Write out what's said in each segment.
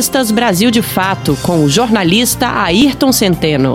Revistas Brasil de Fato, com o jornalista Ayrton Centeno.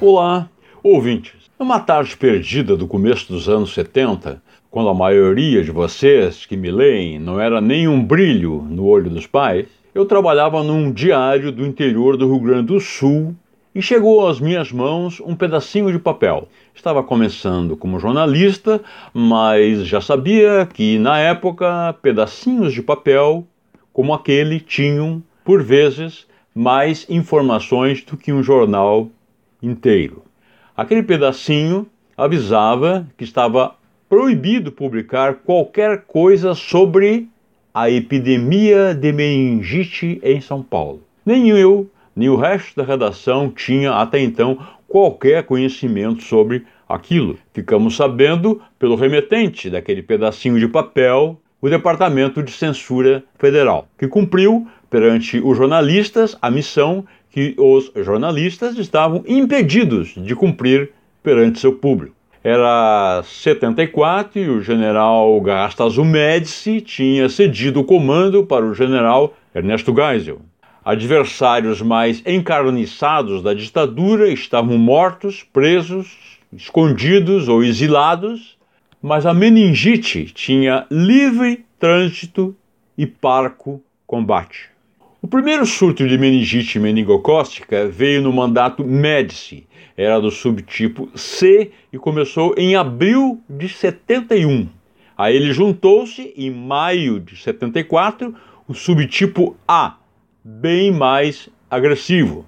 Olá, ouvintes. Numa tarde perdida do começo dos anos 70, quando a maioria de vocês que me leem não era nem um brilho no olho dos pais, eu trabalhava num diário do interior do Rio Grande do Sul e chegou às minhas mãos um pedacinho de papel. Estava começando como jornalista, mas já sabia que na época pedacinhos de papel como aquele tinham, por vezes, mais informações do que um jornal inteiro. Aquele pedacinho avisava que estava proibido publicar qualquer coisa sobre a epidemia de meningite em São Paulo. Nem eu, nem o resto da redação tinha até então qualquer conhecimento sobre aquilo. Ficamos sabendo pelo remetente daquele pedacinho de papel, o Departamento de Censura Federal, que cumpriu perante os jornalistas a missão que os jornalistas estavam impedidos de cumprir perante seu público. Era 74 e o general Gastazu Médici tinha cedido o comando para o general Ernesto Geisel. Adversários mais encarniçados da ditadura estavam mortos, presos, escondidos ou exilados, mas a meningite tinha livre trânsito e parco combate. O primeiro surto de meningite meningocócica veio no mandato Médici, era do subtipo C e começou em abril de 71. Aí ele juntou-se em maio de 74 o subtipo A, bem mais agressivo.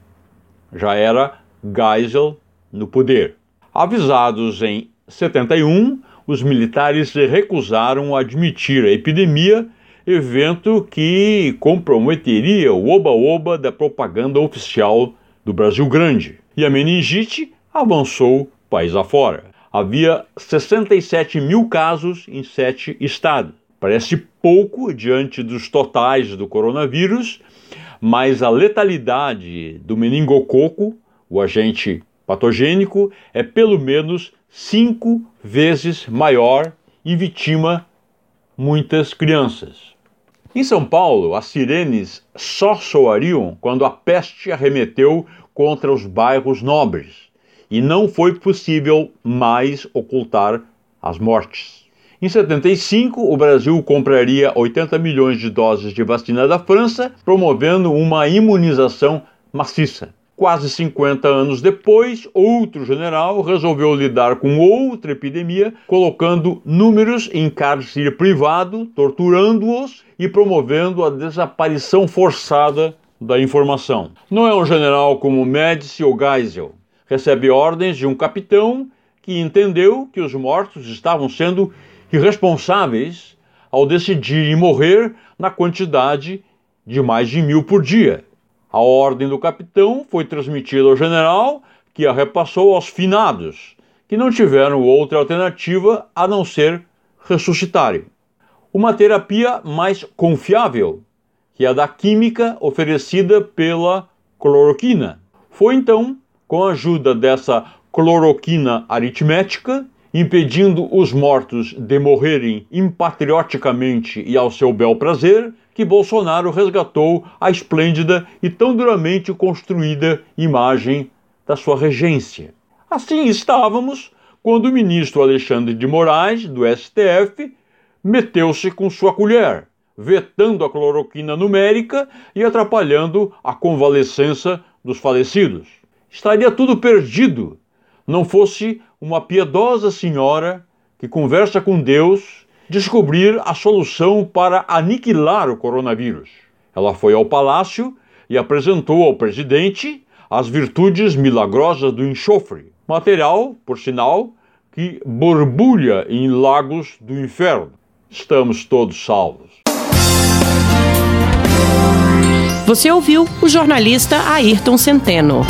Já era Geisel no poder. Avisados em 71, os militares recusaram admitir a epidemia evento que comprometeria o oba-oba da propaganda oficial do Brasil Grande. E a meningite avançou país afora. Havia 67 mil casos em sete estados. Parece pouco diante dos totais do coronavírus, mas a letalidade do meningococo, o agente patogênico, é pelo menos cinco vezes maior e vitima muitas crianças. Em São Paulo, as sirenes só soariam quando a peste arremeteu contra os bairros nobres e não foi possível mais ocultar as mortes. Em 75, o Brasil compraria 80 milhões de doses de vacina da França, promovendo uma imunização maciça. Quase 50 anos depois, outro general resolveu lidar com outra epidemia, colocando números em cárcere privado, torturando-os e promovendo a desaparição forçada da informação. Não é um general como Médici ou Geisel. Recebe ordens de um capitão que entendeu que os mortos estavam sendo irresponsáveis ao decidirem morrer na quantidade de mais de mil por dia. A ordem do capitão foi transmitida ao general, que a repassou aos finados, que não tiveram outra alternativa a não ser ressuscitarem. Uma terapia mais confiável, que a da química oferecida pela cloroquina. Foi então, com a ajuda dessa cloroquina aritmética, impedindo os mortos de morrerem impatrioticamente e ao seu bel prazer, que Bolsonaro resgatou a esplêndida e tão duramente construída imagem da sua regência. Assim estávamos quando o ministro Alexandre de Moraes, do STF, meteu-se com sua colher, vetando a cloroquina numérica e atrapalhando a convalescença dos falecidos. Estaria tudo perdido não fosse uma piedosa senhora que conversa com Deus descobrir a solução para aniquilar o coronavírus. Ela foi ao palácio e apresentou ao presidente as virtudes milagrosas do enxofre, material, por sinal, que borbulha em lagos do inferno. Estamos todos salvos. Você ouviu o jornalista Ayrton Centeno.